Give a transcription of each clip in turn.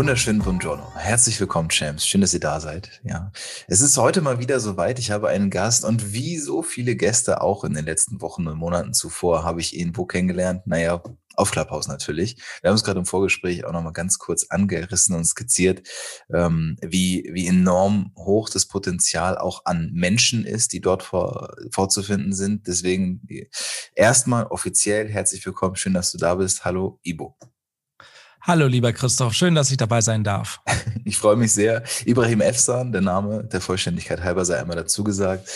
Wunderschönen Buongiorno. Herzlich willkommen, Champs. Schön, dass ihr da seid. Ja. Es ist heute mal wieder soweit. Ich habe einen Gast und wie so viele Gäste auch in den letzten Wochen und Monaten zuvor habe ich ihn wo kennengelernt? Naja, auf Clubhouse natürlich. Wir haben es gerade im Vorgespräch auch nochmal ganz kurz angerissen und skizziert, ähm, wie, wie enorm hoch das Potenzial auch an Menschen ist, die dort vor, vorzufinden sind. Deswegen erstmal offiziell herzlich willkommen. Schön, dass du da bist. Hallo, Ibo. Hallo, lieber Christoph, schön, dass ich dabei sein darf. Ich freue mich sehr. Ibrahim Efsan, der Name der Vollständigkeit halber sei einmal dazu gesagt.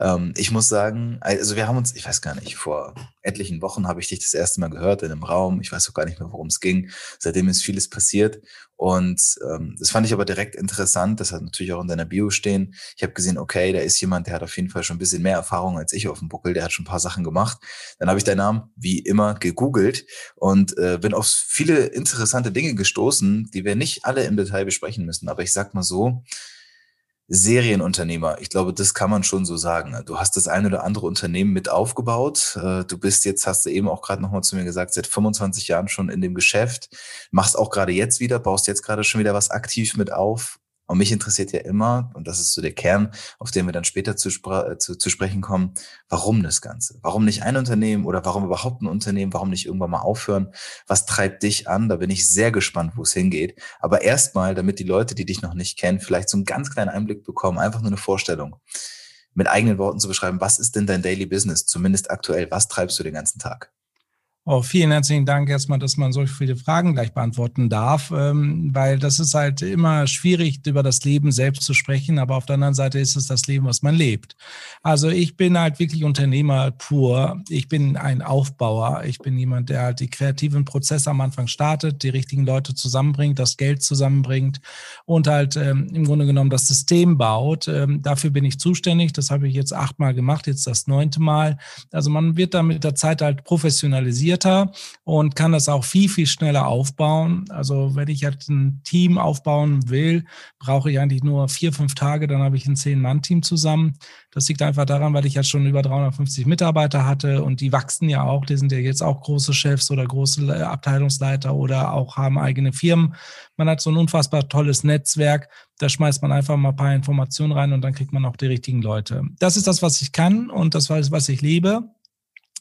Ähm, ich muss sagen, also wir haben uns, ich weiß gar nicht, vor etlichen Wochen habe ich dich das erste Mal gehört in einem Raum. Ich weiß auch gar nicht mehr, worum es ging. Seitdem ist vieles passiert. Und ähm, das fand ich aber direkt interessant. Das hat natürlich auch in deiner Bio stehen. Ich habe gesehen, okay, da ist jemand, der hat auf jeden Fall schon ein bisschen mehr Erfahrung als ich auf dem Buckel. Der hat schon ein paar Sachen gemacht. Dann habe ich deinen Namen wie immer gegoogelt und äh, bin auf viele interessante Dinge gestoßen, die wir nicht alle im Detail besprechen müssen. Aber ich sag mal so, Serienunternehmer. Ich glaube, das kann man schon so sagen. Du hast das ein oder andere Unternehmen mit aufgebaut. Äh, du bist jetzt, hast du eben auch gerade nochmal zu mir gesagt, seit 25 Jahren schon in dem Geschäft, machst auch gerade jetzt wieder, baust jetzt gerade schon wieder was aktiv mit auf und mich interessiert ja immer, und das ist so der Kern, auf den wir dann später zu, äh, zu, zu, sprechen kommen, warum das Ganze? Warum nicht ein Unternehmen oder warum überhaupt ein Unternehmen? Warum nicht irgendwann mal aufhören? Was treibt dich an? Da bin ich sehr gespannt, wo es hingeht. Aber erstmal, damit die Leute, die dich noch nicht kennen, vielleicht so einen ganz kleinen Einblick bekommen, einfach nur eine Vorstellung, mit eigenen Worten zu beschreiben, was ist denn dein Daily Business? Zumindest aktuell, was treibst du den ganzen Tag? Oh, vielen herzlichen Dank erstmal, dass man solch viele Fragen gleich beantworten darf, ähm, weil das ist halt immer schwierig, über das Leben selbst zu sprechen, aber auf der anderen Seite ist es das Leben, was man lebt. Also ich bin halt wirklich Unternehmer pur. Ich bin ein Aufbauer. Ich bin jemand, der halt die kreativen Prozesse am Anfang startet, die richtigen Leute zusammenbringt, das Geld zusammenbringt und halt ähm, im Grunde genommen das System baut. Ähm, dafür bin ich zuständig. Das habe ich jetzt achtmal gemacht, jetzt das neunte Mal. Also man wird da mit der Zeit halt professionalisiert strukturierter und kann das auch viel, viel schneller aufbauen. Also wenn ich jetzt ein Team aufbauen will, brauche ich eigentlich nur vier, fünf Tage, dann habe ich ein Zehn-Mann-Team zusammen. Das liegt einfach daran, weil ich ja schon über 350 Mitarbeiter hatte und die wachsen ja auch. Die sind ja jetzt auch große Chefs oder große Abteilungsleiter oder auch haben eigene Firmen. Man hat so ein unfassbar tolles Netzwerk. Da schmeißt man einfach mal ein paar Informationen rein und dann kriegt man auch die richtigen Leute. Das ist das, was ich kann und das, was ich lebe.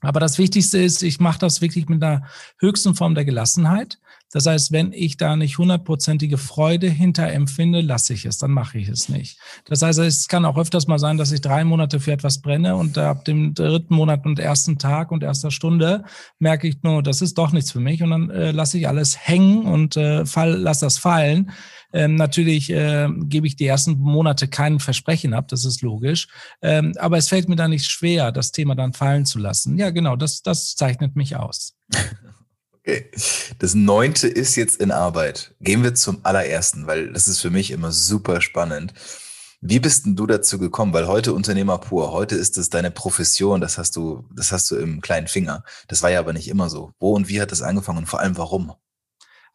Aber das Wichtigste ist, ich mache das wirklich mit einer höchsten Form der Gelassenheit. Das heißt, wenn ich da nicht hundertprozentige Freude hinter empfinde, lasse ich es, dann mache ich es nicht. Das heißt, es kann auch öfters mal sein, dass ich drei Monate für etwas brenne und ab dem dritten Monat und ersten Tag und erster Stunde merke ich nur, das ist doch nichts für mich und dann äh, lasse ich alles hängen und äh, fall, lasse das fallen. Ähm, natürlich äh, gebe ich die ersten Monate kein Versprechen ab, das ist logisch. Ähm, aber es fällt mir da nicht schwer, das Thema dann fallen zu lassen. Ja, genau, das, das zeichnet mich aus. Okay. Das neunte ist jetzt in Arbeit. Gehen wir zum allerersten, weil das ist für mich immer super spannend. Wie bist denn du dazu gekommen? Weil heute Unternehmer pur, heute ist es deine Profession, das hast du, das hast du im kleinen Finger. Das war ja aber nicht immer so. Wo und wie hat das angefangen und vor allem warum?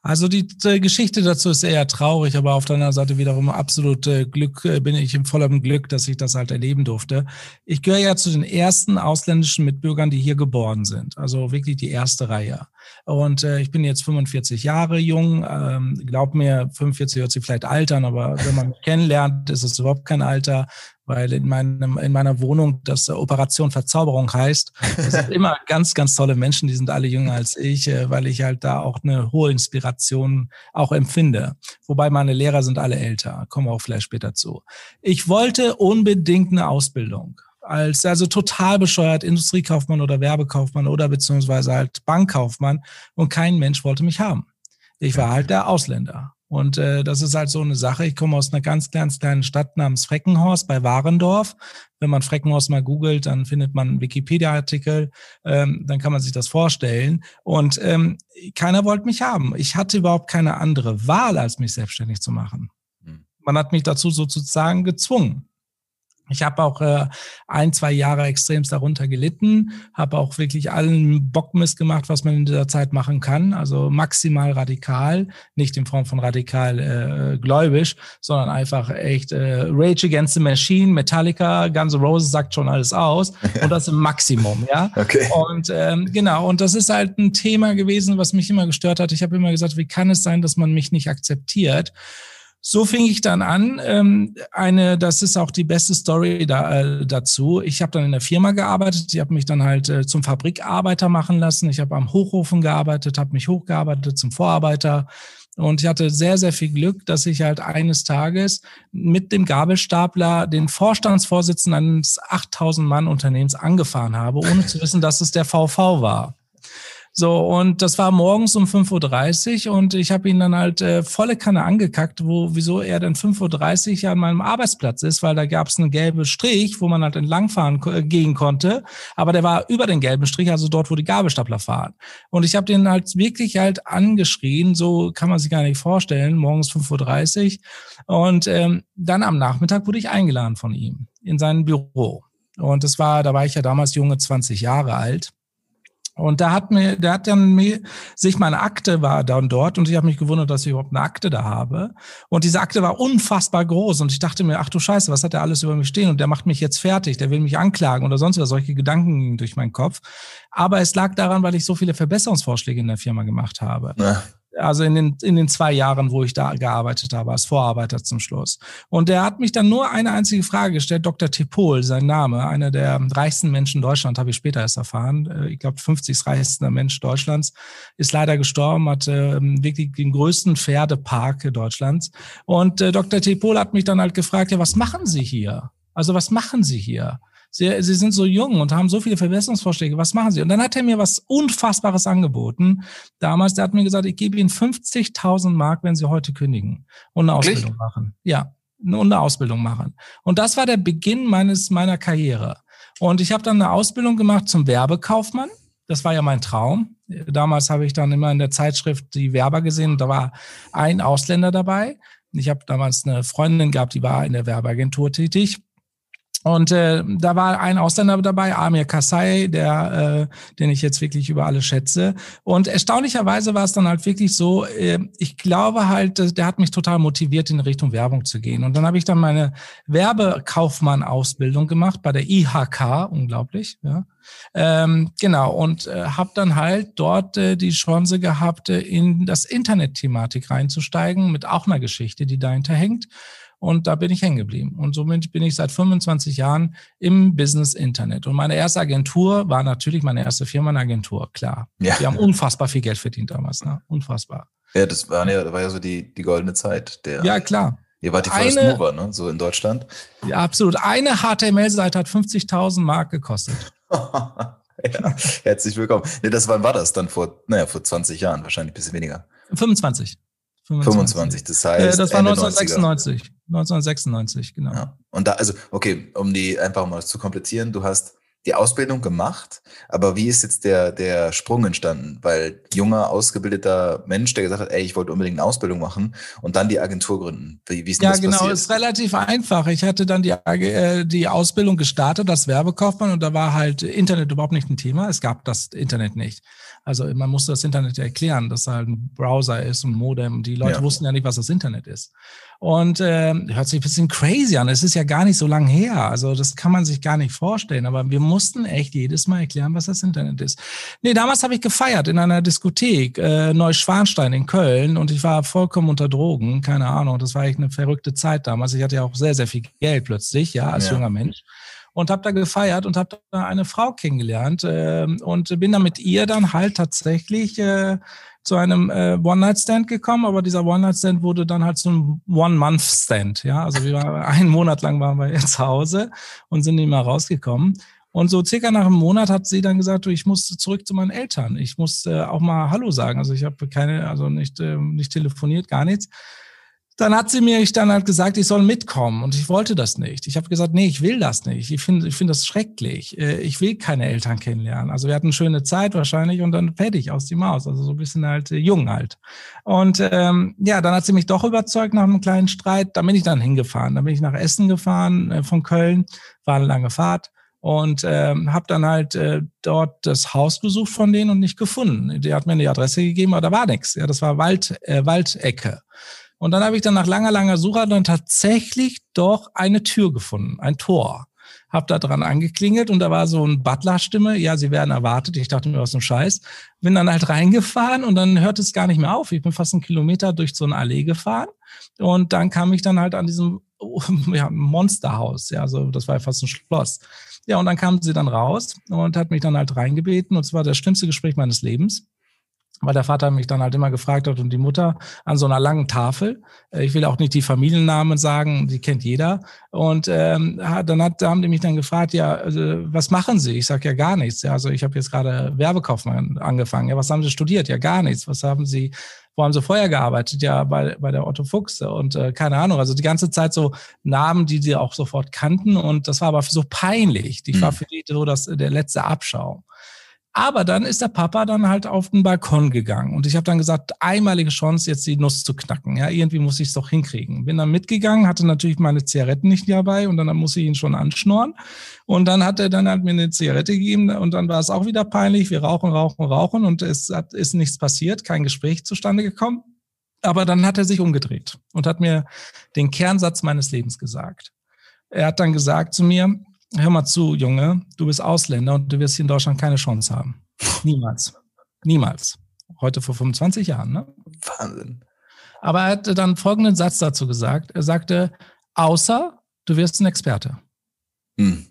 Also die, die, Geschichte dazu ist eher traurig, aber auf der anderen Seite wiederum absolut äh, Glück, äh, bin ich im vollen Glück, dass ich das halt erleben durfte. Ich gehöre ja zu den ersten ausländischen Mitbürgern, die hier geboren sind. Also wirklich die erste Reihe. Und äh, ich bin jetzt 45 Jahre jung. Ähm, glaub mir, 45 hört sich vielleicht altern, aber wenn man mich kennenlernt, ist es überhaupt kein Alter. Weil in, meinem, in meiner Wohnung das Operation Verzauberung heißt. Es sind immer ganz, ganz tolle Menschen, die sind alle jünger als ich, äh, weil ich halt da auch eine hohe Inspiration auch empfinde. Wobei meine Lehrer sind alle älter, kommen wir auch vielleicht später zu. Ich wollte unbedingt eine Ausbildung als also total bescheuert Industriekaufmann oder Werbekaufmann oder beziehungsweise halt Bankkaufmann und kein Mensch wollte mich haben. Ich war halt der Ausländer. Und äh, das ist halt so eine Sache. Ich komme aus einer ganz, ganz kleinen Stadt namens Freckenhorst bei Warendorf. Wenn man Freckenhorst mal googelt, dann findet man einen Wikipedia-Artikel, ähm, dann kann man sich das vorstellen. Und ähm, keiner wollte mich haben. Ich hatte überhaupt keine andere Wahl, als mich selbstständig zu machen. Hm. Man hat mich dazu sozusagen gezwungen. Ich habe auch äh, ein, zwei Jahre extremst darunter gelitten, habe auch wirklich allen Bockmist gemacht, was man in dieser Zeit machen kann. Also maximal radikal, nicht in Form von radikal äh, gläubisch, sondern einfach echt äh, Rage Against the Machine, Metallica, Guns N' Roses sagt schon alles aus und das im Maximum, ja. Okay. Und ähm, genau, und das ist halt ein Thema gewesen, was mich immer gestört hat. Ich habe immer gesagt, wie kann es sein, dass man mich nicht akzeptiert? So fing ich dann an. Ähm, eine, das ist auch die beste Story da, äh, dazu. Ich habe dann in der Firma gearbeitet. Ich habe mich dann halt äh, zum Fabrikarbeiter machen lassen. Ich habe am Hochofen gearbeitet, habe mich hochgearbeitet zum Vorarbeiter. Und ich hatte sehr, sehr viel Glück, dass ich halt eines Tages mit dem Gabelstapler den Vorstandsvorsitzenden eines 8000 Mann Unternehmens angefahren habe, ohne zu wissen, dass es der VV war. So, und das war morgens um 5.30 Uhr und ich habe ihn dann halt äh, volle Kanne angekackt, wo, wieso er dann 5.30 Uhr an meinem Arbeitsplatz ist, weil da gab es einen gelben Strich, wo man halt entlangfahren äh, gehen konnte, aber der war über den gelben Strich, also dort, wo die Gabelstapler fahren. Und ich habe den halt wirklich halt angeschrien, so kann man sich gar nicht vorstellen, morgens 5.30 Uhr. Und ähm, dann am Nachmittag wurde ich eingeladen von ihm in sein Büro. Und das war, da war ich ja damals junge 20 Jahre alt. Und da hat mir, der hat dann mir, sich meine Akte war dann dort und ich habe mich gewundert, dass ich überhaupt eine Akte da habe. Und diese Akte war unfassbar groß und ich dachte mir, ach du Scheiße, was hat der alles über mich stehen? Und der macht mich jetzt fertig, der will mich anklagen oder sonst was. Solche Gedanken gingen durch meinen Kopf. Aber es lag daran, weil ich so viele Verbesserungsvorschläge in der Firma gemacht habe. Ja also in den, in den zwei Jahren, wo ich da gearbeitet habe, als Vorarbeiter zum Schluss. Und der hat mich dann nur eine einzige Frage gestellt, Dr. Tepol, sein Name, einer der reichsten Menschen Deutschlands, habe ich später erst erfahren. Äh, ich glaube, 50. reichster Mensch Deutschlands, ist leider gestorben, hat äh, wirklich den größten Pferdepark Deutschlands. Und äh, Dr. Tepol hat mich dann halt gefragt, ja, was machen Sie hier? Also was machen Sie hier? Sie, Sie sind so jung und haben so viele Verbesserungsvorschläge. Was machen Sie? Und dann hat er mir was Unfassbares angeboten. Damals, der hat mir gesagt, ich gebe Ihnen 50.000 Mark, wenn Sie heute kündigen und eine Ausbildung Wirklich? machen. Ja, und eine Ausbildung machen. Und das war der Beginn meines meiner Karriere. Und ich habe dann eine Ausbildung gemacht zum Werbekaufmann. Das war ja mein Traum. Damals habe ich dann immer in der Zeitschrift die Werber gesehen und da war ein Ausländer dabei. Ich habe damals eine Freundin gehabt, die war in der Werbeagentur tätig. Und äh, da war ein Ausländer dabei, Amir Kassai, der, äh, den ich jetzt wirklich über alle schätze. Und erstaunlicherweise war es dann halt wirklich so, äh, ich glaube halt, der hat mich total motiviert, in Richtung Werbung zu gehen. Und dann habe ich dann meine Werbekaufmann-Ausbildung gemacht bei der IHK, unglaublich, ja. Ähm, genau, und äh, habe dann halt dort äh, die Chance gehabt, äh, in das Internet-Thematik reinzusteigen, mit auch einer Geschichte, die dahinter hängt. Und da bin ich hängen geblieben. Und somit bin ich seit 25 Jahren im Business Internet. Und meine erste Agentur war natürlich meine erste Firma, eine Agentur, klar. Ja. Wir haben unfassbar viel Geld verdient damals, ne? Unfassbar. Ja, das war ja, das war ja so die, die goldene Zeit. Der, ja, klar. Ihr wart die First Mover, ne? So in Deutschland. Ja, absolut. Eine HTML-Seite hat 50.000 Mark gekostet. ja, herzlich willkommen. Nee, das wann war das dann vor, naja, vor 20 Jahren, wahrscheinlich ein bisschen weniger. 25. 25, 25 das heißt. Äh, das war 1996. 90er. 1996, genau. Ja. Und da, also, okay, um die einfach mal zu komplizieren, du hast die Ausbildung gemacht, aber wie ist jetzt der, der Sprung entstanden? Weil junger, ausgebildeter Mensch, der gesagt hat, ey, ich wollte unbedingt eine Ausbildung machen und dann die Agentur gründen. Wie, wie ist denn ja, das genau, passiert? ist relativ einfach. Ich hatte dann die, äh, die Ausbildung gestartet als Werbekaufmann und da war halt Internet überhaupt nicht ein Thema. Es gab das Internet nicht. Also man musste das Internet ja erklären, dass da halt ein Browser ist und Modem. Die Leute ja. wussten ja nicht, was das Internet ist. Und äh, hört sich ein bisschen crazy an. Es ist ja gar nicht so lange her. Also das kann man sich gar nicht vorstellen. Aber wir mussten echt jedes Mal erklären, was das Internet ist. Nee, damals habe ich gefeiert in einer Diskothek, äh, Neuschwanstein in Köln. Und ich war vollkommen unter Drogen. Keine Ahnung. Das war echt eine verrückte Zeit damals. Ich hatte ja auch sehr, sehr viel Geld plötzlich, ja, als ja. junger Mensch und habe da gefeiert und habe da eine Frau kennengelernt äh, und bin dann mit ihr dann halt tatsächlich äh, zu einem äh, One-Night-Stand gekommen, aber dieser One-Night-Stand wurde dann halt zu einem One-Month-Stand. Ja, also wir waren einen Monat lang waren wir zu Hause und sind nicht mehr rausgekommen. Und so circa nach einem Monat hat sie dann gesagt, du, ich muss zurück zu meinen Eltern. Ich muss äh, auch mal Hallo sagen. Also ich habe keine, also nicht, äh, nicht telefoniert, gar nichts dann hat sie mir ich dann halt gesagt, ich soll mitkommen und ich wollte das nicht. Ich habe gesagt, nee, ich will das nicht. Ich finde ich finde das schrecklich. Äh, ich will keine Eltern kennenlernen. Also wir hatten eine schöne Zeit wahrscheinlich und dann fertig aus die Maus. Also so ein bisschen halt äh, jung halt. Und ähm, ja, dann hat sie mich doch überzeugt nach einem kleinen Streit. Da bin ich dann hingefahren. Dann bin ich nach Essen gefahren äh, von Köln. War eine lange Fahrt und ähm, habe dann halt äh, dort das Haus gesucht von denen und nicht gefunden. Die hat mir eine Adresse gegeben, aber da war nichts. Ja, das war Wald, äh, Waldecke. Und dann habe ich dann nach langer, langer Suche dann tatsächlich doch eine Tür gefunden, ein Tor. Hab da dran angeklingelt und da war so ein Butler-Stimme, ja, sie werden erwartet. Ich dachte mir, was ein Scheiß. Bin dann halt reingefahren und dann hört es gar nicht mehr auf. Ich bin fast einen Kilometer durch so eine Allee gefahren und dann kam ich dann halt an diesem ja, Monsterhaus. Ja, also das war ja fast ein Schloss. Ja, und dann kam sie dann raus und hat mich dann halt reingebeten und zwar das schlimmste Gespräch meines Lebens weil der Vater mich dann halt immer gefragt hat und die Mutter an so einer langen Tafel. Äh, ich will auch nicht die Familiennamen sagen, die kennt jeder. Und ähm, dann hat, haben die mich dann gefragt, ja, also, was machen Sie? Ich sage ja gar nichts. Ja, also ich habe jetzt gerade Werbekaufmann angefangen. Ja, was haben Sie studiert? Ja, gar nichts. Was haben Sie wo haben sie vorher gearbeitet? Ja, bei, bei der Otto Fuchs und äh, keine Ahnung. Also die ganze Zeit so Namen, die sie auch sofort kannten und das war aber so peinlich. Die war hm. für die so das, der letzte Abschau. Aber dann ist der Papa dann halt auf den Balkon gegangen und ich habe dann gesagt, einmalige Chance, jetzt die Nuss zu knacken. Ja, irgendwie muss ich es doch hinkriegen. Bin dann mitgegangen, hatte natürlich meine Zigaretten nicht dabei und dann muss ich ihn schon anschnorren. Und dann hat er dann halt mir eine Zigarette gegeben und dann war es auch wieder peinlich. Wir rauchen, rauchen, rauchen und es hat, ist nichts passiert, kein Gespräch zustande gekommen. Aber dann hat er sich umgedreht und hat mir den Kernsatz meines Lebens gesagt. Er hat dann gesagt zu mir, hör mal zu, Junge, du bist Ausländer und du wirst hier in Deutschland keine Chance haben. Niemals. Niemals. Heute vor 25 Jahren, ne? Wahnsinn. Aber er hatte dann folgenden Satz dazu gesagt. Er sagte, außer du wirst ein Experte. Hm.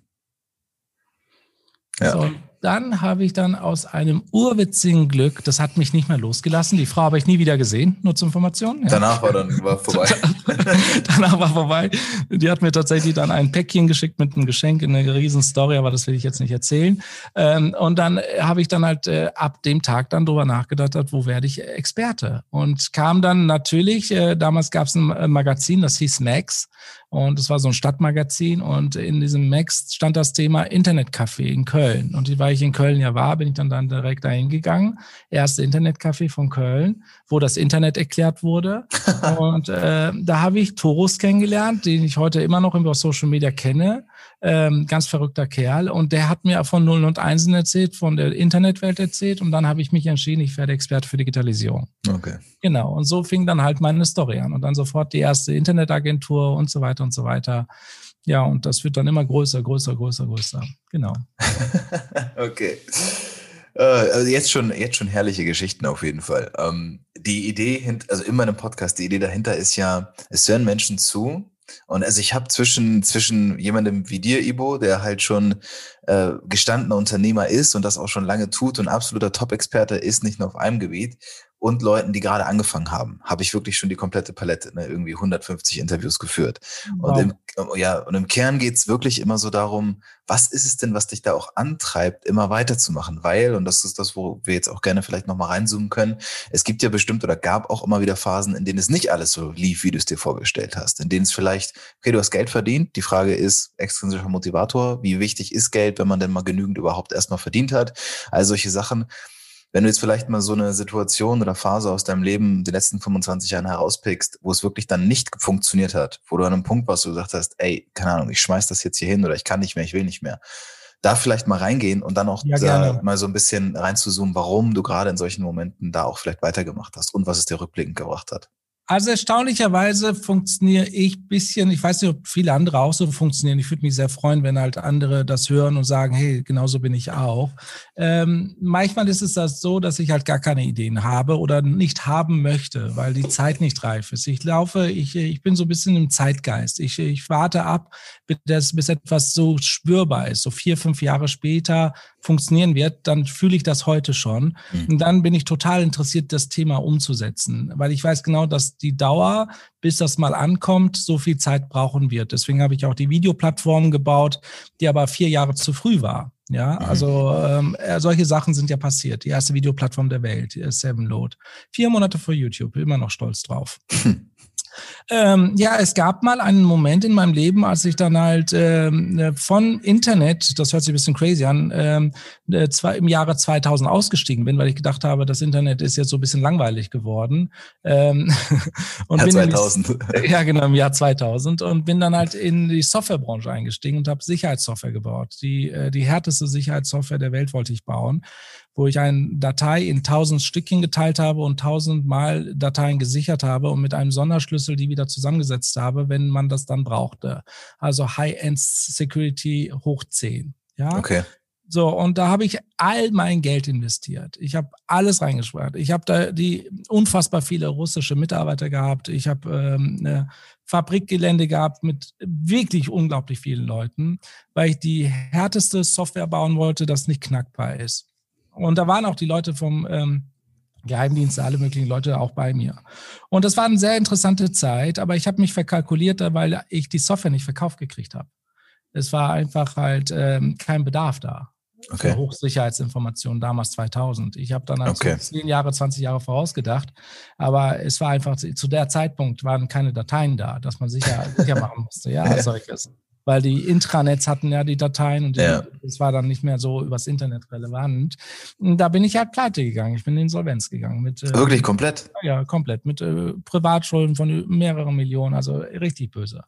Ja. So, dann habe ich dann aus einem urwitzigen Glück, das hat mich nicht mehr losgelassen, die Frau habe ich nie wieder gesehen, nur zur Information. Ja. Danach war dann war vorbei. Danach war vorbei. Die hat mir tatsächlich dann ein Päckchen geschickt mit einem Geschenk, eine riesen Story, aber das will ich jetzt nicht erzählen. Ähm, und dann habe ich dann halt äh, ab dem Tag dann drüber nachgedacht, wo werde ich Experte? Und kam dann natürlich, äh, damals gab es ein Magazin, das hieß Max. Und es war so ein Stadtmagazin und in diesem Max stand das Thema Internetcafé in Köln. Und weil ich in Köln ja war, bin ich dann, dann direkt dahin gegangen. Erste Internetcafé von Köln, wo das Internet erklärt wurde. und äh, da habe ich Torus kennengelernt, den ich heute immer noch über Social Media kenne ähm, ganz verrückter Kerl. Und der hat mir von Nullen und Einsen erzählt, von der Internetwelt erzählt. Und dann habe ich mich entschieden, ich werde Experte für Digitalisierung. Okay. Genau. Und so fing dann halt meine Story an. Und dann sofort die erste Internetagentur und so weiter und so weiter. Ja, und das wird dann immer größer, größer, größer, größer. Genau. okay. Äh, also jetzt schon, jetzt schon herrliche Geschichten auf jeden Fall. Ähm, die Idee, also in meinem Podcast, die Idee dahinter ist ja, es hören Menschen zu, und also ich habe zwischen, zwischen jemandem wie dir, Ibo, der halt schon äh, gestandener Unternehmer ist und das auch schon lange tut und absoluter Top-Experte ist, nicht nur auf einem Gebiet, und Leuten, die gerade angefangen haben, habe ich wirklich schon die komplette Palette, ne, irgendwie 150 Interviews geführt. Wow. Und, im, ja, und im Kern geht's wirklich immer so darum, was ist es denn, was dich da auch antreibt, immer weiterzumachen? Weil, und das ist das, wo wir jetzt auch gerne vielleicht nochmal reinzoomen können, es gibt ja bestimmt oder gab auch immer wieder Phasen, in denen es nicht alles so lief, wie du es dir vorgestellt hast, in denen es vielleicht, okay, du hast Geld verdient, die Frage ist, extrinsischer Motivator, wie wichtig ist Geld, wenn man denn mal genügend überhaupt erstmal verdient hat, all solche Sachen. Wenn du jetzt vielleicht mal so eine Situation oder Phase aus deinem Leben die letzten 25 Jahren herauspickst, wo es wirklich dann nicht funktioniert hat, wo du an einem Punkt warst, wo du gesagt hast, ey, keine Ahnung, ich schmeiß das jetzt hier hin oder ich kann nicht mehr, ich will nicht mehr. da vielleicht mal reingehen und dann auch ja, mal so ein bisschen reinzuzoomen, warum du gerade in solchen Momenten da auch vielleicht weitergemacht hast und was es dir rückblickend gebracht hat. Also erstaunlicherweise funktioniere ich bisschen, ich weiß nicht, ob viele andere auch so funktionieren. Ich würde mich sehr freuen, wenn halt andere das hören und sagen, hey, genauso bin ich auch. Ähm, manchmal ist es das so, dass ich halt gar keine Ideen habe oder nicht haben möchte, weil die Zeit nicht reif ist. Ich laufe, ich, ich bin so ein bisschen im Zeitgeist. Ich, ich warte ab, bis, bis etwas so spürbar ist. So vier, fünf Jahre später funktionieren wird, dann fühle ich das heute schon. Mhm. Und dann bin ich total interessiert, das Thema umzusetzen, weil ich weiß genau, dass die Dauer, bis das mal ankommt, so viel Zeit brauchen wird. Deswegen habe ich auch die Videoplattform gebaut, die aber vier Jahre zu früh war. Ja, mhm. also ähm, äh, solche Sachen sind ja passiert. Die erste Videoplattform der Welt, Seven Load. Vier Monate vor YouTube, immer noch stolz drauf. Ähm, ja, es gab mal einen Moment in meinem Leben, als ich dann halt ähm, äh, von Internet, das hört sich ein bisschen crazy an, ähm, äh, zwei, im Jahre 2000 ausgestiegen bin, weil ich gedacht habe, das Internet ist jetzt so ein bisschen langweilig geworden. Ähm, und Jahr bin 2000. In, ja, genau, im Jahr 2000 und bin dann halt in die Softwarebranche eingestiegen und habe Sicherheitssoftware gebaut. Die, äh, die härteste Sicherheitssoftware der Welt wollte ich bauen wo ich eine Datei in tausend Stückchen geteilt habe und tausendmal Dateien gesichert habe und mit einem Sonderschlüssel die wieder zusammengesetzt habe, wenn man das dann brauchte. Also High-End Security hoch 10. Ja. Okay. So, und da habe ich all mein Geld investiert. Ich habe alles reingespart. Ich habe da die unfassbar viele russische Mitarbeiter gehabt. Ich habe ähm, eine Fabrikgelände gehabt mit wirklich unglaublich vielen Leuten, weil ich die härteste Software bauen wollte, das nicht knackbar ist. Und da waren auch die Leute vom ähm, Geheimdienst, alle möglichen Leute auch bei mir. Und das war eine sehr interessante Zeit, aber ich habe mich verkalkuliert, weil ich die Software nicht verkauft gekriegt habe. Es war einfach halt ähm, kein Bedarf da. Okay. Für Hochsicherheitsinformationen damals 2000. Ich habe dann also okay. 10 Jahre, 20 Jahre vorausgedacht, aber es war einfach, zu der Zeitpunkt waren keine Dateien da, dass man sicher, sicher machen musste, ja, solches weil die Intranets hatten ja die Dateien und ja. das war dann nicht mehr so übers Internet relevant. Und da bin ich halt pleite gegangen. Ich bin in Insolvenz gegangen. Mit, äh, Wirklich komplett? Ja, komplett. Mit äh, Privatschulden von mehreren Millionen, also richtig böse.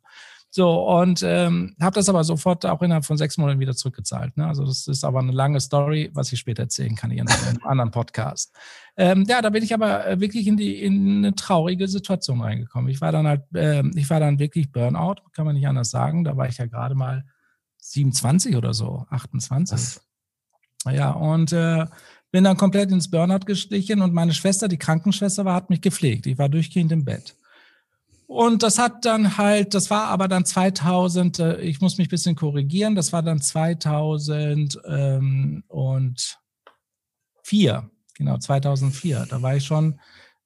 So, und ähm, habe das aber sofort auch innerhalb von sechs Monaten wieder zurückgezahlt. Ne? Also das ist aber eine lange Story, was ich später erzählen kann in einem anderen Podcast. Ähm, ja, da bin ich aber äh, wirklich in die in eine traurige Situation reingekommen. Ich war dann halt, äh, ich war dann wirklich Burnout, kann man nicht anders sagen. Da war ich ja gerade mal 27 oder so, 28. Was? Ja, und äh, bin dann komplett ins Burnout gestichen und meine Schwester, die Krankenschwester war, hat mich gepflegt. Ich war durchgehend im Bett. Und das hat dann halt, das war aber dann 2000, äh, ich muss mich ein bisschen korrigieren, das war dann 2004, genau, 2004. Da war ich schon,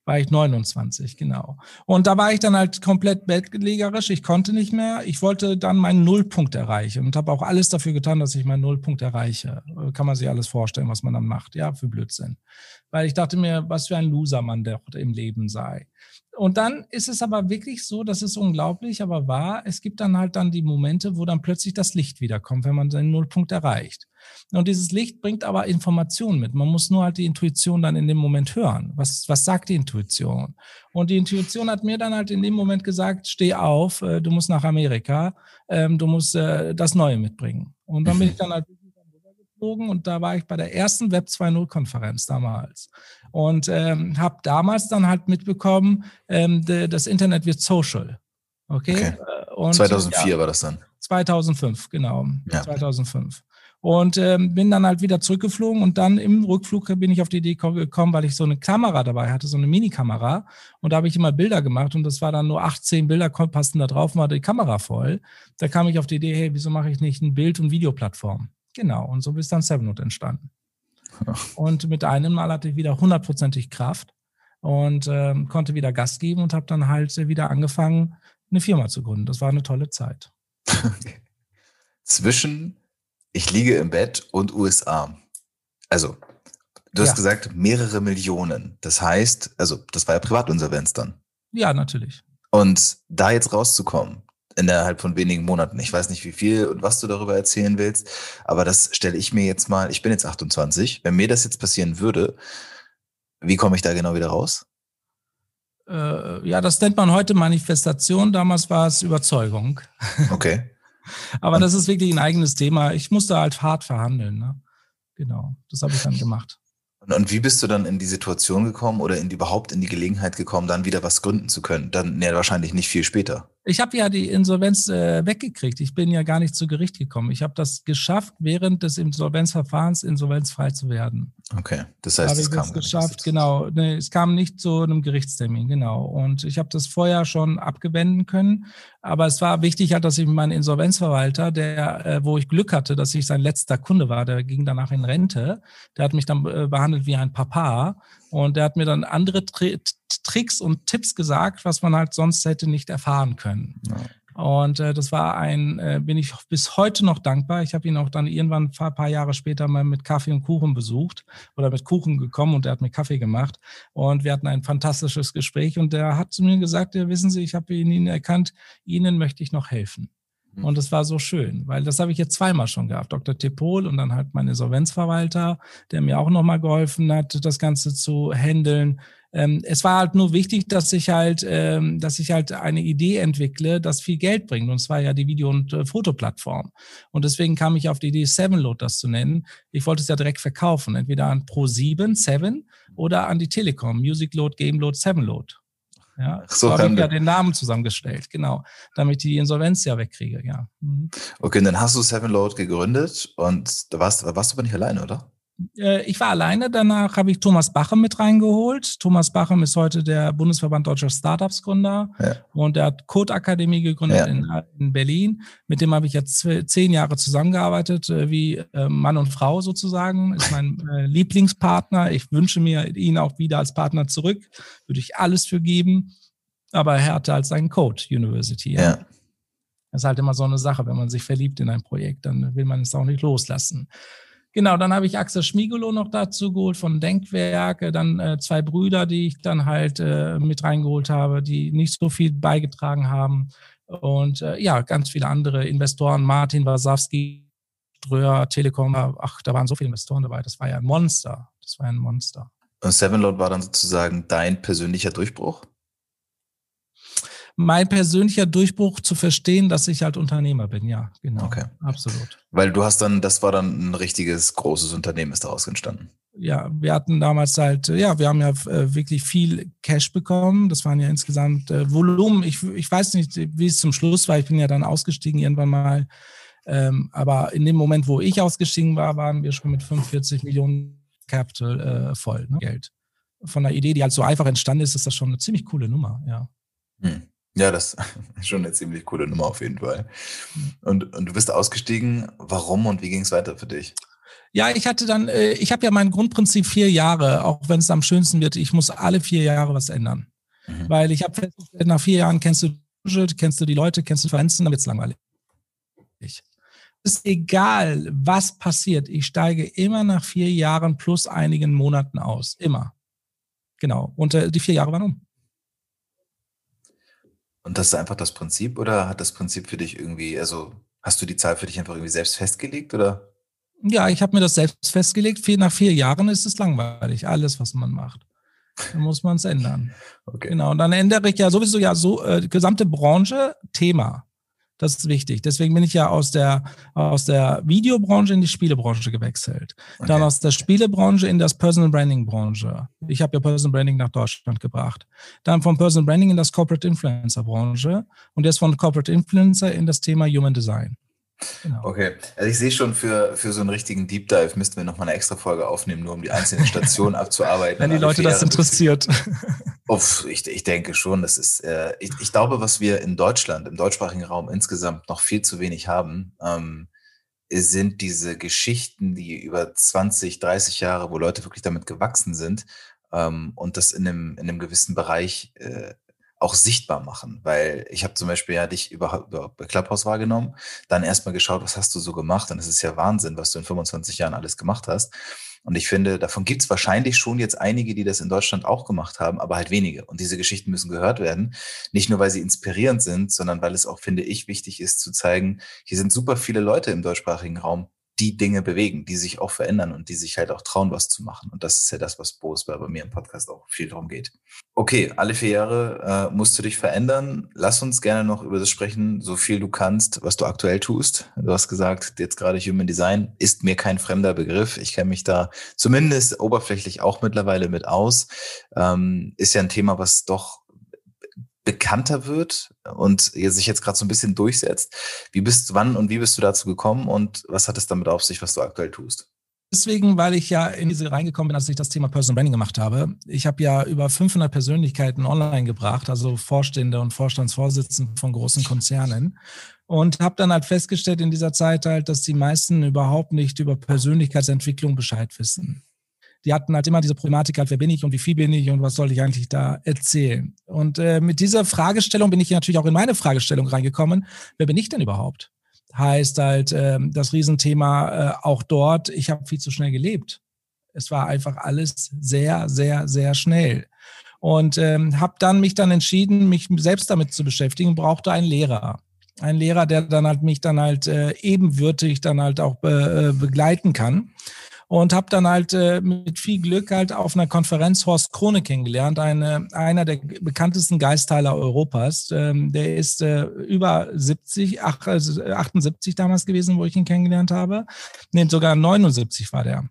war ich 29, genau. Und da war ich dann halt komplett bettlegerisch, ich konnte nicht mehr. Ich wollte dann meinen Nullpunkt erreichen und habe auch alles dafür getan, dass ich meinen Nullpunkt erreiche. Kann man sich alles vorstellen, was man dann macht, ja, für Blödsinn. Weil ich dachte mir, was für ein Loser man dort im Leben sei. Und dann ist es aber wirklich so, das ist unglaublich, aber wahr, es gibt dann halt dann die Momente, wo dann plötzlich das Licht wiederkommt, wenn man seinen Nullpunkt erreicht. Und dieses Licht bringt aber Informationen mit. Man muss nur halt die Intuition dann in dem Moment hören. Was, was sagt die Intuition? Und die Intuition hat mir dann halt in dem Moment gesagt, steh auf, äh, du musst nach Amerika, ähm, du musst äh, das Neue mitbringen. Und dann bin ich dann halt geflogen und da war ich bei der ersten Web 2.0 Konferenz damals und ähm, habe damals dann halt mitbekommen, ähm, de, das Internet wird social. Okay. okay. Äh, und, 2004 ja, war das dann. 2005, genau. Ja. 2005. Und ähm, bin dann halt wieder zurückgeflogen und dann im Rückflug bin ich auf die Idee gekommen, weil ich so eine Kamera dabei hatte, so eine Mini-Kamera. Und da habe ich immer Bilder gemacht und das war dann nur 18 Bilder, passten da drauf, war die Kamera voll. Da kam ich auf die Idee, hey, wieso mache ich nicht ein Bild- und Videoplattform? Genau, und so ist dann Sevennote entstanden. Und mit einem Mal hatte ich wieder hundertprozentig Kraft und ähm, konnte wieder Gas geben und habe dann halt wieder angefangen, eine Firma zu gründen. Das war eine tolle Zeit. Zwischen ich liege im Bett und USA. Also, du hast ja. gesagt, mehrere Millionen. Das heißt, also, das war ja Privatinsolvenz dann. Ja, natürlich. Und da jetzt rauszukommen, innerhalb von wenigen Monaten. Ich weiß nicht, wie viel und was du darüber erzählen willst, aber das stelle ich mir jetzt mal, ich bin jetzt 28, wenn mir das jetzt passieren würde, wie komme ich da genau wieder raus? Äh, ja, das nennt man heute Manifestation, damals war es Überzeugung. Okay. Aber das ist wirklich ein eigenes Thema. Ich musste halt hart verhandeln. Ne? Genau, das habe ich dann gemacht. Und, und, wie bist du dann in die Situation gekommen oder in die, überhaupt in die Gelegenheit gekommen, dann wieder was gründen zu können? Dann ja, wahrscheinlich nicht viel später. Ich habe ja die Insolvenz äh, weggekriegt. Ich bin ja gar nicht zu Gericht gekommen. Ich habe das geschafft, während des Insolvenzverfahrens insolvenzfrei zu werden. Okay, das heißt, es kam geschafft. Genau, nee, es kam nicht zu einem Gerichtstermin. Genau, und ich habe das vorher schon abgewenden können. Aber es war wichtig halt, dass ich meinen Insolvenzverwalter, der, äh, wo ich Glück hatte, dass ich sein letzter Kunde war, der ging danach in Rente. Der hat mich dann äh, behandelt wie ein Papa und der hat mir dann andere Tri Tricks und Tipps gesagt, was man halt sonst hätte nicht erfahren können. Ja. Und äh, das war ein, äh, bin ich bis heute noch dankbar. Ich habe ihn auch dann irgendwann ein paar Jahre später mal mit Kaffee und Kuchen besucht oder mit Kuchen gekommen und er hat mir Kaffee gemacht. Und wir hatten ein fantastisches Gespräch und der hat zu mir gesagt, ja, wissen Sie, ich habe Ihnen erkannt, Ihnen möchte ich noch helfen. Mhm. Und das war so schön, weil das habe ich jetzt zweimal schon gehabt. Dr. Tepol und dann halt mein Insolvenzverwalter, der mir auch nochmal geholfen hat, das Ganze zu handeln. Ähm, es war halt nur wichtig, dass ich halt, ähm, dass ich halt eine Idee entwickle, das viel Geld bringt. Und zwar ja die Video- und äh, Fotoplattform. Und deswegen kam ich auf die Idee, Sevenload das zu nennen. Ich wollte es ja direkt verkaufen, entweder an Pro7, Seven oder an die Telekom, Musicload, Gameload, Sevenload. Ja, so, so habe ich ja den Namen zusammengestellt, genau, damit ich die Insolvenz ja wegkriege, ja. Mhm. Okay, dann hast du Sevenload gegründet und da warst, warst du aber nicht alleine, oder? Äh, ich war alleine, danach habe ich Thomas Bachem mit reingeholt. Thomas Bachem ist heute der Bundesverband Deutscher Startups Gründer ja. und er hat Code Akademie gegründet ja. in, in, Berlin. Mit dem habe ich jetzt zehn Jahre zusammengearbeitet, äh, wie äh, Mann und Frau sozusagen. Ist mein Lieblingspartner. Ich wünsche mir ihn auch wieder als Partner zurück. Würde ich alles für geben. Aber er hatte halt seinen Code University. Ja. ja. Das ist halt immer so eine Sache, wenn man sich verliebt in ein Projekt, dann will man es auch nicht loslassen. Genau, dann habe ich Axel Schmiegelow noch dazu geholt von Denkwerke, dann äh, zwei Brüder, die ich dann halt äh, mit reingeholt habe, die nicht so viel beigetragen haben. Und äh, ja, ganz viele andere Investoren, Martin Wasowski, Ströer, Telekom, ach, da waren so viele Investoren dabei. Das war ja ein Monster. Das war ein Monster. Und Sevenload war dann sozusagen dein persönlicher Durchbruch? Mein persönlicher Durchbruch zu verstehen, dass ich halt Unternehmer bin. Ja, genau. Okay. Absolut. Weil du hast dann, das war dann ein richtiges großes Unternehmen, ist daraus entstanden. Ja, wir hatten damals halt, ja, wir haben ja äh, wirklich viel Cash bekommen. Das waren ja insgesamt äh, Volumen. Ich, ich weiß nicht, wie es zum Schluss war. Ich bin ja dann ausgestiegen irgendwann mal. Ähm, aber in dem Moment, wo ich ausgestiegen war, waren wir schon mit 45 Millionen Capital äh, voll, ne? Geld. Von der Idee, die halt so einfach entstanden ist, ist das schon eine ziemlich coole Nummer, ja. Hm. Ja, das ist schon eine ziemlich coole Nummer auf jeden Fall. Und, und du bist ausgestiegen. Warum und wie ging es weiter für dich? Ja, ich hatte dann, äh, ich habe ja mein Grundprinzip vier Jahre, auch wenn es am schönsten wird, ich muss alle vier Jahre was ändern. Mhm. Weil ich habe festgestellt, nach vier Jahren kennst du kennst du die Leute, kennst du die Veränzen, dann wird es langweilig. Es ist egal, was passiert. Ich steige immer nach vier Jahren plus einigen Monaten aus. Immer. Genau. Und äh, die vier Jahre waren um. Und das ist einfach das Prinzip oder hat das Prinzip für dich irgendwie, also hast du die Zahl für dich einfach irgendwie selbst festgelegt oder? Ja, ich habe mir das selbst festgelegt. nach vier Jahren ist es langweilig, alles, was man macht. Dann muss man es ändern. Okay. Genau. Und dann ändere ich ja sowieso ja so äh, gesamte Branche Thema. Das ist wichtig. Deswegen bin ich ja aus der, aus der Videobranche in die Spielebranche gewechselt. Okay. Dann aus der Spielebranche in das Personal Branding Branche. Ich habe ja Personal Branding nach Deutschland gebracht. Dann vom Personal Branding in das Corporate Influencer Branche und jetzt von Corporate Influencer in das Thema Human Design. Genau. Okay, also ich sehe schon, für, für so einen richtigen Deep Dive müssten wir nochmal eine extra Folge aufnehmen, nur um die einzelnen Stationen abzuarbeiten. Wenn die Leute das interessiert. Uff, ich, ich denke schon, das ist, äh, ich, ich glaube, was wir in Deutschland, im deutschsprachigen Raum insgesamt noch viel zu wenig haben, ähm, sind diese Geschichten, die über 20, 30 Jahre, wo Leute wirklich damit gewachsen sind ähm, und das in einem, in einem gewissen Bereich äh, auch sichtbar machen, weil ich habe zum Beispiel ja dich über, über Clubhouse wahrgenommen, dann erstmal geschaut, was hast du so gemacht und es ist ja Wahnsinn, was du in 25 Jahren alles gemacht hast. Und ich finde, davon gibt es wahrscheinlich schon jetzt einige, die das in Deutschland auch gemacht haben, aber halt wenige. Und diese Geschichten müssen gehört werden. Nicht nur, weil sie inspirierend sind, sondern weil es auch, finde ich, wichtig ist zu zeigen, hier sind super viele Leute im deutschsprachigen Raum, die Dinge bewegen, die sich auch verändern und die sich halt auch trauen, was zu machen. Und das ist ja das, was Boos bei mir im Podcast auch viel darum geht. Okay, alle vier Jahre äh, musst du dich verändern. Lass uns gerne noch über das sprechen, so viel du kannst, was du aktuell tust. Du hast gesagt, jetzt gerade Human Design ist mir kein fremder Begriff. Ich kenne mich da zumindest oberflächlich auch mittlerweile mit aus. Ähm, ist ja ein Thema, was doch bekannter wird und sich jetzt gerade so ein bisschen durchsetzt. Wie bist wann und wie bist du dazu gekommen und was hat es damit auf sich, was du aktuell tust? Deswegen, weil ich ja in diese reingekommen bin, als ich das Thema Personal Branding gemacht habe. Ich habe ja über 500 Persönlichkeiten online gebracht, also Vorstände und Vorstandsvorsitzende von großen Konzernen. Und habe dann halt festgestellt in dieser Zeit halt, dass die meisten überhaupt nicht über Persönlichkeitsentwicklung Bescheid wissen die hatten halt immer diese Problematik halt, wer bin ich und wie viel bin ich und was soll ich eigentlich da erzählen? Und äh, mit dieser Fragestellung bin ich natürlich auch in meine Fragestellung reingekommen. Wer bin ich denn überhaupt? Heißt halt äh, das Riesenthema äh, auch dort, ich habe viel zu schnell gelebt. Es war einfach alles sehr, sehr, sehr schnell. Und ähm, habe dann mich dann entschieden, mich selbst damit zu beschäftigen, brauchte einen Lehrer ein Lehrer, der dann halt mich dann halt äh, ebenwürdig dann halt auch be, äh, begleiten kann und habe dann halt äh, mit viel Glück halt auf einer Konferenz Horst Krone kennengelernt, eine, einer der bekanntesten Geistheiler Europas. Ähm, der ist äh, über 70, ach, also 78 damals gewesen, wo ich ihn kennengelernt habe. Nee, sogar 79 war der.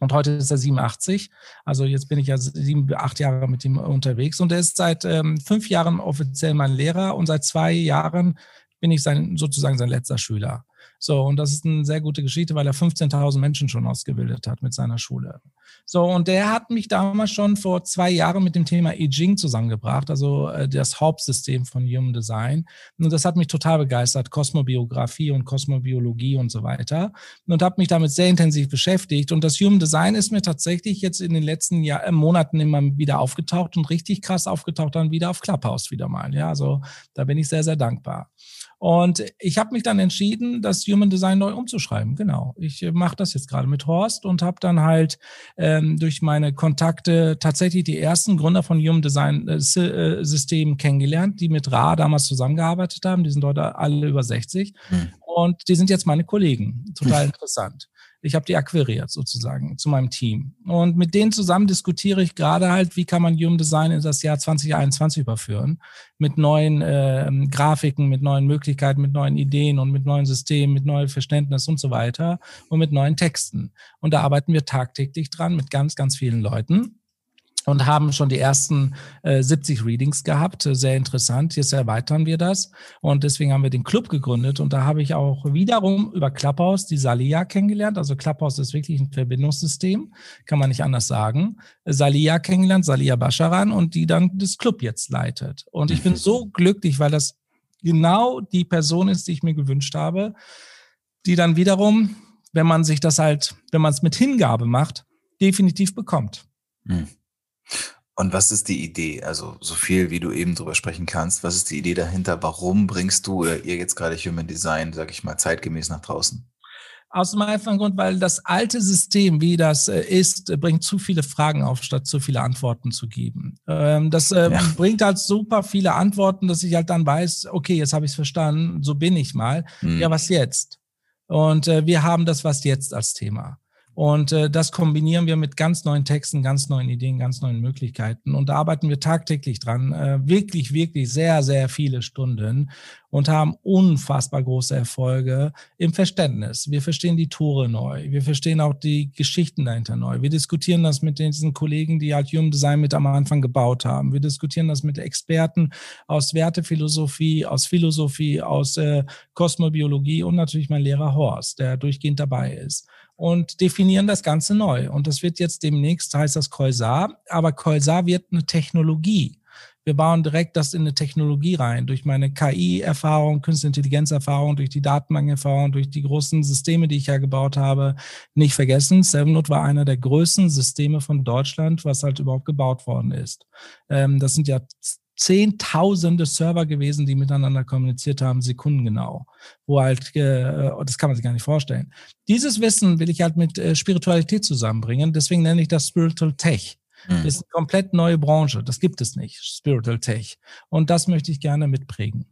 Und heute ist er 87. Also jetzt bin ich ja sieben, acht Jahre mit ihm unterwegs. Und er ist seit ähm, fünf Jahren offiziell mein Lehrer und seit zwei Jahren bin ich sein, sozusagen sein letzter Schüler. So, und das ist eine sehr gute Geschichte, weil er 15.000 Menschen schon ausgebildet hat mit seiner Schule. So, und der hat mich damals schon vor zwei Jahren mit dem Thema I Ching zusammengebracht, also äh, das Hauptsystem von Human Design. Und das hat mich total begeistert, Kosmobiografie und Kosmobiologie und so weiter. Und habe mich damit sehr intensiv beschäftigt. Und das Human Design ist mir tatsächlich jetzt in den letzten Jahr, äh, Monaten immer wieder aufgetaucht und richtig krass aufgetaucht dann wieder auf Clubhouse wieder mal. Ja, also da bin ich sehr, sehr dankbar. Und ich habe mich dann entschieden, das Human Design neu umzuschreiben. Genau. Ich äh, mache das jetzt gerade mit Horst und habe dann halt ähm, durch meine Kontakte tatsächlich die ersten Gründer von Human Design äh, äh, Systemen kennengelernt, die mit Ra damals zusammengearbeitet haben. Die sind heute alle über 60. Hm. Und die sind jetzt meine Kollegen. Total interessant. Ich habe die akquiriert sozusagen zu meinem Team. Und mit denen zusammen diskutiere ich gerade halt, wie kann man Human Design in das Jahr 2021 überführen. Mit neuen äh, Grafiken, mit neuen Möglichkeiten, mit neuen Ideen und mit neuen Systemen, mit neuem Verständnis und so weiter und mit neuen Texten. Und da arbeiten wir tagtäglich dran mit ganz, ganz vielen Leuten und haben schon die ersten äh, 70 Readings gehabt. Sehr interessant. Jetzt erweitern wir das. Und deswegen haben wir den Club gegründet. Und da habe ich auch wiederum über Clubhouse die Salia kennengelernt. Also Clubhouse ist wirklich ein Verbindungssystem, kann man nicht anders sagen. Salia kennengelernt, Salia Bascharan und die dann das Club jetzt leitet. Und ich bin mhm. so glücklich, weil das genau die Person ist, die ich mir gewünscht habe, die dann wiederum, wenn man sich das halt, wenn man es mit Hingabe macht, definitiv bekommt. Mhm. Und was ist die Idee? Also so viel, wie du eben drüber sprechen kannst. Was ist die Idee dahinter? Warum bringst du oder ihr jetzt gerade Human Design, sag ich mal, zeitgemäß nach draußen? Aus dem einfachen Grund, weil das alte System, wie das äh, ist, bringt zu viele Fragen auf, statt zu viele Antworten zu geben. Ähm, das ähm, ja. bringt halt super viele Antworten, dass ich halt dann weiß, okay, jetzt habe ich es verstanden, so bin ich mal. Hm. Ja, was jetzt? Und äh, wir haben das Was jetzt als Thema. Und äh, das kombinieren wir mit ganz neuen Texten, ganz neuen Ideen, ganz neuen Möglichkeiten. Und da arbeiten wir tagtäglich dran, äh, wirklich, wirklich sehr, sehr viele Stunden und haben unfassbar große Erfolge im Verständnis. Wir verstehen die Tore neu. Wir verstehen auch die Geschichten dahinter neu. Wir diskutieren das mit diesen Kollegen, die halt Human Design mit am Anfang gebaut haben. Wir diskutieren das mit Experten aus Wertephilosophie, aus Philosophie, aus äh, Kosmobiologie und natürlich mein Lehrer Horst, der durchgehend dabei ist und definieren das Ganze neu. Und das wird jetzt demnächst, heißt das Koisar, aber Koisar wird eine Technologie. Wir bauen direkt das in eine Technologie rein, durch meine KI-Erfahrung, Künstliche Intelligenz-Erfahrung, durch die Datenbank-Erfahrung, durch die großen Systeme, die ich ja gebaut habe. Nicht vergessen, Sevennote war einer der größten Systeme von Deutschland, was halt überhaupt gebaut worden ist. Ähm, das sind ja zehntausende Server gewesen, die miteinander kommuniziert haben, sekundengenau. Wo halt, äh, das kann man sich gar nicht vorstellen. Dieses Wissen will ich halt mit äh, Spiritualität zusammenbringen. Deswegen nenne ich das Spiritual Tech. Mhm. Das ist eine komplett neue Branche. Das gibt es nicht, Spiritual Tech. Und das möchte ich gerne mitprägen.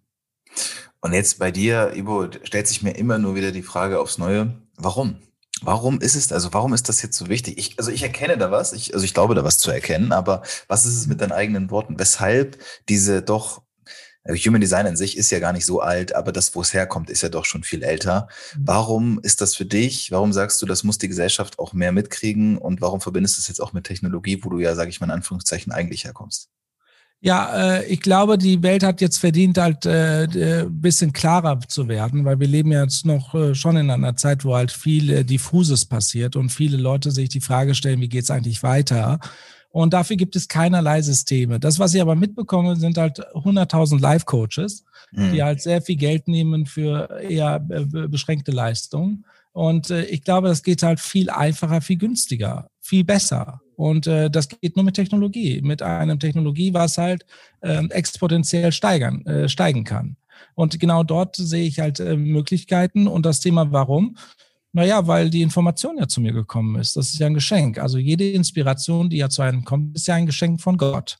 Und jetzt bei dir, Ivo, stellt sich mir immer nur wieder die Frage aufs Neue, warum? Warum ist es, also warum ist das jetzt so wichtig? Ich, also ich erkenne da was, ich, also ich glaube da was zu erkennen, aber was ist es mit deinen eigenen Worten? Weshalb diese doch, äh, Human Design in sich ist ja gar nicht so alt, aber das, wo es herkommt, ist ja doch schon viel älter. Mhm. Warum ist das für dich? Warum sagst du, das muss die Gesellschaft auch mehr mitkriegen? Und warum verbindest du es jetzt auch mit Technologie, wo du ja, sage ich mal in Anführungszeichen, eigentlich herkommst? Ja, äh, ich glaube, die Welt hat jetzt verdient, halt äh, äh, bisschen klarer zu werden, weil wir leben jetzt noch äh, schon in einer Zeit, wo halt viel äh, diffuses passiert und viele Leute sich die Frage stellen, wie geht's eigentlich weiter? Und dafür gibt es keinerlei Systeme. Das, was ich aber mitbekomme, sind halt 100.000 Life-Coaches, mhm. die halt sehr viel Geld nehmen für eher äh, beschränkte Leistungen. Und äh, ich glaube, das geht halt viel einfacher, viel günstiger, viel besser. Und äh, das geht nur mit Technologie, mit einem Technologie, was halt äh, exponentiell steigern, äh, steigen kann. Und genau dort sehe ich halt äh, Möglichkeiten. Und das Thema warum? Naja, weil die Information ja zu mir gekommen ist. Das ist ja ein Geschenk. Also jede Inspiration, die ja zu einem kommt, ist ja ein Geschenk von Gott.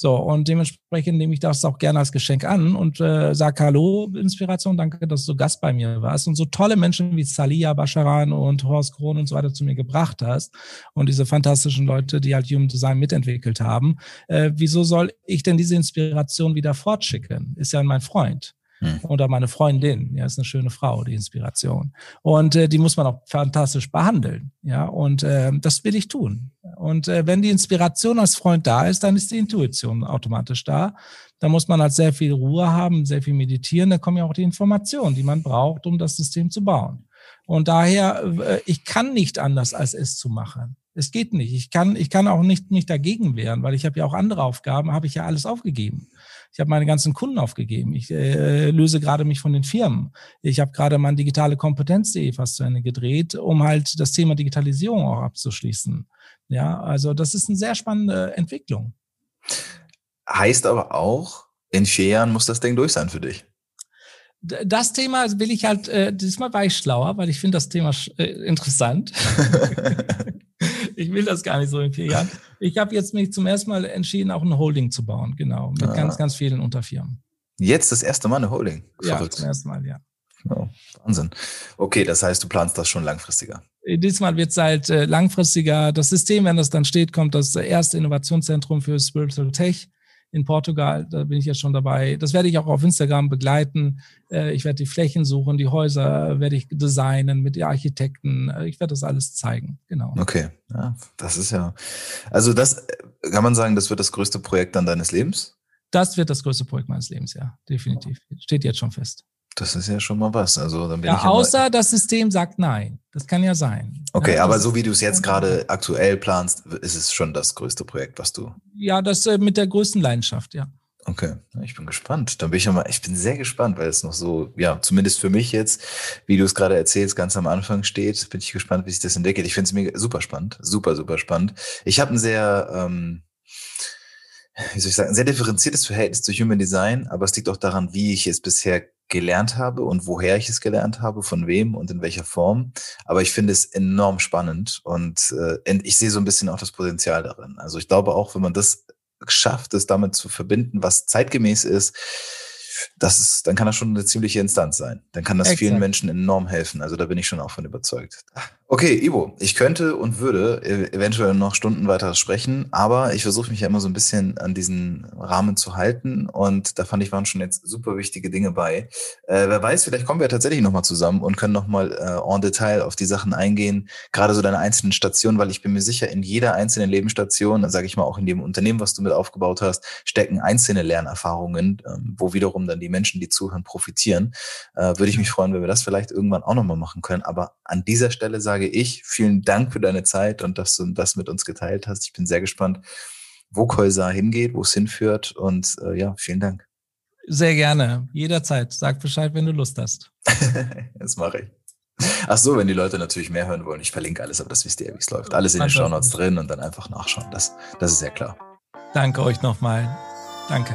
So, und dementsprechend nehme ich das auch gerne als Geschenk an und äh, sage Hallo, Inspiration, danke, dass du Gast bei mir warst und so tolle Menschen wie Salia Bascharan und Horst Krohn und so weiter zu mir gebracht hast und diese fantastischen Leute, die halt Human Design mitentwickelt haben. Äh, wieso soll ich denn diese Inspiration wieder fortschicken? Ist ja mein Freund. Hm. Oder meine Freundin, ja, ist eine schöne Frau, die Inspiration. Und äh, die muss man auch fantastisch behandeln. Ja, und äh, das will ich tun. Und äh, wenn die Inspiration als Freund da ist, dann ist die Intuition automatisch da. Da muss man halt sehr viel Ruhe haben, sehr viel meditieren. Da kommen ja auch die Informationen, die man braucht, um das System zu bauen. Und daher, äh, ich kann nicht anders, als es zu machen. Es geht nicht. Ich kann, ich kann auch nicht mich dagegen wehren, weil ich habe ja auch andere Aufgaben, habe ich ja alles aufgegeben. Ich habe meine ganzen Kunden aufgegeben. Ich äh, löse gerade mich von den Firmen. Ich habe gerade mein digitale Kompetenz.de fast zu Ende gedreht, um halt das Thema Digitalisierung auch abzuschließen. Ja, also das ist eine sehr spannende Entwicklung. Heißt aber auch, in vier Jahren muss das Ding durch sein für dich. Das Thema will ich halt, äh, diesmal war ich schlauer, weil ich finde das Thema äh, interessant. ich will das gar nicht so in vier Jahren. Ich habe jetzt mich zum ersten Mal entschieden, auch ein Holding zu bauen, genau, mit ah. ganz, ganz vielen Unterfirmen. Jetzt das erste Mal eine Holding? Verrückt. Ja, zum ersten Mal, ja. Oh, Wahnsinn. Okay, das heißt, du planst das schon langfristiger. Diesmal wird es halt äh, langfristiger. Das System, wenn das dann steht, kommt das erste Innovationszentrum für Spiritual Tech in Portugal. Da bin ich jetzt schon dabei. Das werde ich auch auf Instagram begleiten. Äh, ich werde die Flächen suchen, die Häuser werde ich designen mit den Architekten. Äh, ich werde das alles zeigen. Genau. Okay, ja, das ist ja. Also das äh, kann man sagen, das wird das größte Projekt dann deines Lebens? Das wird das größte Projekt meines Lebens, ja, definitiv. Steht jetzt schon fest. Das ist ja schon mal was. Also dann bin ja, ich außer ja das System sagt nein. Das kann ja sein. Okay, ja, aber so wie du es jetzt gerade aktuell planst, ist es schon das größte Projekt, was du. Ja, das äh, mit der größten Leidenschaft, ja. Okay, ich bin gespannt. Dann bin ich ja mal, ich bin sehr gespannt, weil es noch so, ja, zumindest für mich jetzt, wie du es gerade erzählst, ganz am Anfang steht, bin ich gespannt, wie sich das entwickelt. Ich finde es mega super spannend, super, super spannend. Ich habe ein sehr, ähm, wie soll ich sagen, ein sehr differenziertes Verhältnis zu Human Design, aber es liegt auch daran, wie ich es bisher gelernt habe und woher ich es gelernt habe, von wem und in welcher Form. Aber ich finde es enorm spannend und äh, ich sehe so ein bisschen auch das Potenzial darin. Also ich glaube auch, wenn man das schafft, es damit zu verbinden, was zeitgemäß ist, das ist, dann kann das schon eine ziemliche Instanz sein. Dann kann das Exakt. vielen Menschen enorm helfen. Also da bin ich schon auch von überzeugt. Okay, Ivo, ich könnte und würde eventuell noch Stunden weiter sprechen, aber ich versuche mich ja immer so ein bisschen an diesen Rahmen zu halten und da fand ich, waren schon jetzt super wichtige Dinge bei. Äh, wer weiß, vielleicht kommen wir tatsächlich nochmal zusammen und können nochmal äh, en Detail auf die Sachen eingehen, gerade so deine einzelnen Stationen, weil ich bin mir sicher, in jeder einzelnen Lebensstation, sage ich mal auch in dem Unternehmen, was du mit aufgebaut hast, stecken einzelne Lernerfahrungen, ähm, wo wiederum dann die Menschen, die zuhören, profitieren. Äh, würde ich mich freuen, wenn wir das vielleicht irgendwann auch nochmal machen können. Aber an dieser Stelle sage ich vielen Dank für deine Zeit und dass du das mit uns geteilt hast. Ich bin sehr gespannt, wo Kolsar hingeht, wo es hinführt. Und äh, ja, vielen Dank. Sehr gerne. Jederzeit. Sag Bescheid, wenn du Lust hast. das mache ich. Ach so, wenn die Leute natürlich mehr hören wollen. Ich verlinke alles, aber das wisst ihr, wie es läuft. Alles in den Show Notes drin und dann einfach nachschauen. Das, das ist sehr klar. Danke euch nochmal. Danke.